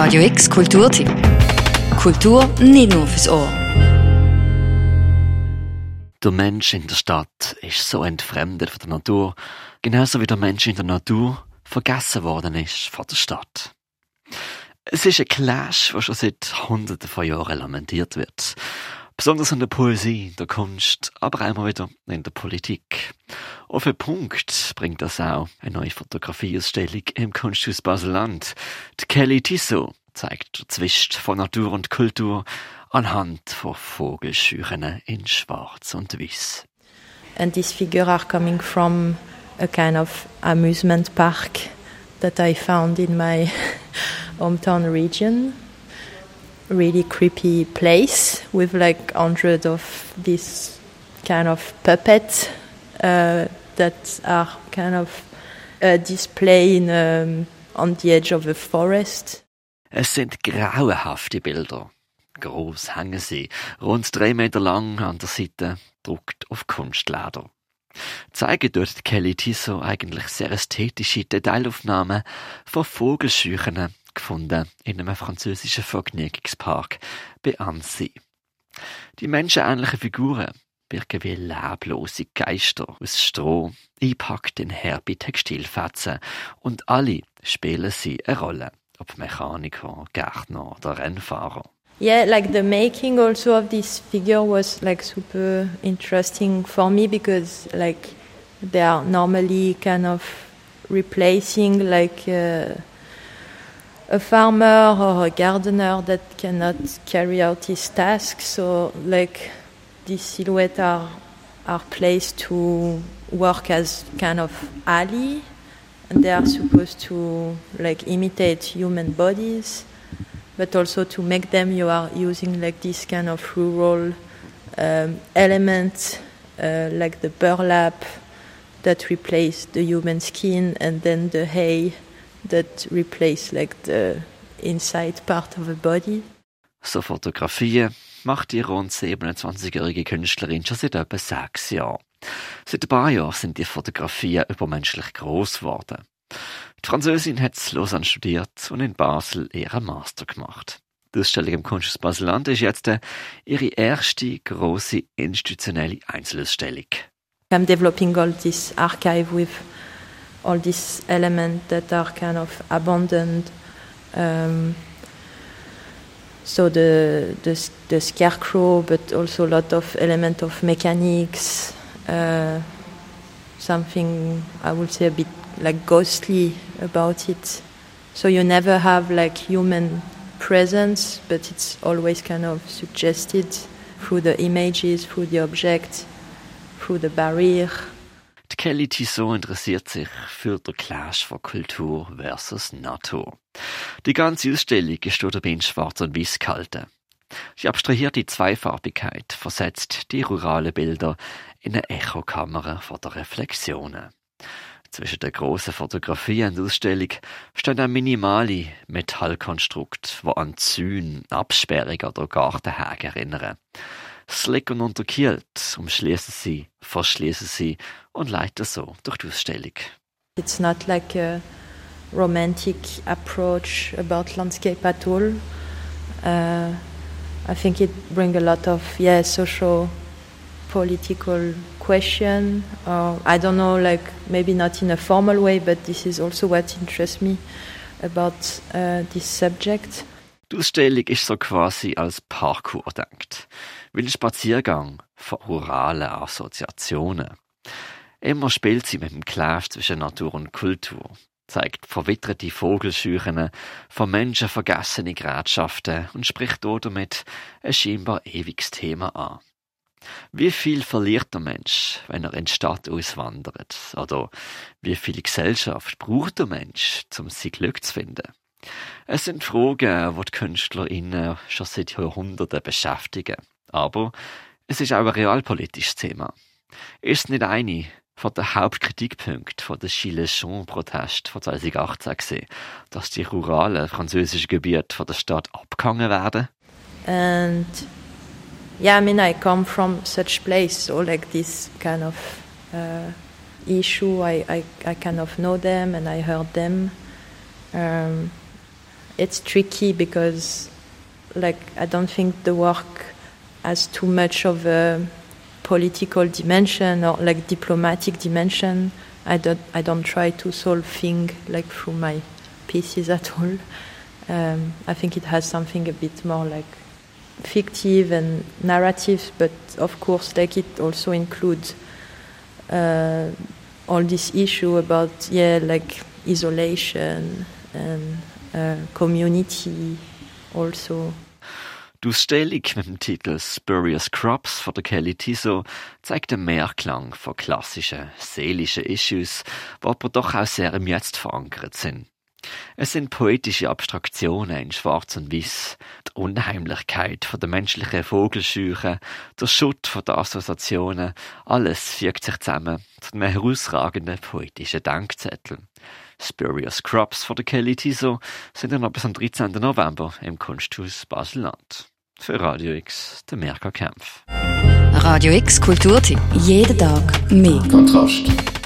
Radio X Kulturtipp. Kultur nicht nur fürs Ohr. Der Mensch in der Stadt ist so entfremdet von der Natur, genauso wie der Mensch in der Natur vergessen worden ist von der Stadt. Es ist ein Clash, der schon seit Hunderten von Jahren lamentiert wird. Besonders in der Poesie, der Kunst, aber immer wieder in der Politik. Auf den Punkt bringt das auch eine neue Fotografieausstellung im Kunsthaus Baseland. Die Kelly Tissot zeigt den Zwist von Natur und Kultur anhand von Vogelschüren in Schwarz und Weiß. And these figures are coming from a kind of amusement park that I found in my hometown region. really creepy place with like hundreds of these kind of puppets uh, that are kind of displaying um, on the edge of a forest. Es sind grauenhafte Bilder. Groß hängen sie, rund drei Meter lang an der Seite, druckt auf Kunstleder. Zeigen dort Kelly Tissot eigentlich sehr ästhetische Detailaufnahmen von Vogelscheuchen gefunden in einem französischen Vergnügungspark bei Annecy. Die menschenähnlichen Figuren birgen wie leblose Geister aus Stroh, eingepackt in herbe Textilfetzen und alle spielen sie eine Rolle, ob Mechaniker, Gärtner oder Rennfahrer. Yeah, like the making also of this figure was like super interesting for me because like they are normally kind of replacing like uh, a farmer or a gardener that cannot carry out his task. So, like, these silhouettes are, are placed to work as kind of ally, and they are supposed to like imitate human bodies, but also to make them. You are using like this kind of rural um, element, uh, like the burlap that replace the human skin, and then the hay that replace like the inside part of a body. So Fotografien macht die rund 27-jährige Künstlerin schon seit etwa sechs Jahren. Seit ein paar Jahren sind die Fotografien übermenschlich groß geworden. Die Französin hat in Lausanne studiert und in Basel ihren Master gemacht. Die Ausstellung im Kunsthaus Baseland ist jetzt ihre erste große institutionelle Einzelausstellung. I'm developing all this archive with all these elements that are kind of abandoned. Um, so the, the, the scarecrow, but also a lot of element of mechanics, uh, something I would say a bit like ghostly about it. So you never have like human presence, but it's always kind of suggested through the images, through the object, through the barrier. Die Kelly Tissot interessiert sich für den Clash von Kultur versus Natur. Die ganze Ausstellung ist dabei in Schwarz und Weiß gehalten. Sie abstrahiert die Zweifarbigkeit, versetzt die rurale Bilder in eine Echokammer von der Reflexionen. Zwischen der großen Fotografie und Ausstellung stehen ein minimale Metallkonstrukt, wo an Zäune, Absperrung oder Gartenhäge erinnern. Slick und unterkühlt umschließen sie, verschließen sie und leiten so durch die Ausstellung. It's not like a romantic approach about landscape at all. Uh, I think it brings a lot of yeah social, political question. Or I don't know, like maybe not in a formal way, but this is also what interests me about uh, this subject. Die Ausstellung ist so quasi als Parkour denkt, wie ein Spaziergang von ruralen Assoziationen. Immer spielt sie mit dem Clash zwischen Natur und Kultur, zeigt verwitterte Vogelscheuchen, von Menschen vergessene Gerätschaften und spricht damit ein scheinbar ewiges Thema an. Wie viel verliert der Mensch, wenn er in die Stadt auswandert? Oder wie viel Gesellschaft braucht der Mensch, um sein Glück zu finden? Es sind Fragen, die die KünstlerInnen schon seit Jahrhunderten beschäftigen. Aber es ist auch ein realpolitisches Thema. Ist es nicht eine von den Hauptkritikpunkten der Gilets Jaunes-Protest von 2018 gesehen, dass die ruralen französischen Gebiete von der Stadt abgehangen werden? And yeah, I mean, I come from such place, so like this kind of uh, issue, I, I, I kind of know them and I heard them. Um, it's tricky because like I don't think the work has too much of a political dimension or like diplomatic dimension. I don't I don't try to solve things like through my pieces at all. Um, I think it has something a bit more like fictive and narrative, but of course, like it also includes uh, all this issue about yeah, like isolation and uh, community also. Die Ausstellung mit dem Titel Spurious Crops von der Kelly Tiso zeigt den Mehrklang von klassischen, seelischen Issues, die aber doch auch sehr im Jetzt verankert sind. Es sind poetische Abstraktionen in Schwarz und Weiß, die Unheimlichkeit von der menschlichen Vogelscheuche, der Schutt von der Assoziationen, alles fügt sich zusammen zu einem herausragenden poetischen Denkzettel. Spurious Crops von der Kelly Tiso sind dann bis am 13. November im Kunsthaus Basel-Land. Für Radio X, der Merker Kempf. Radio X Kulturtipp. Jeden Tag mehr. Kontrast.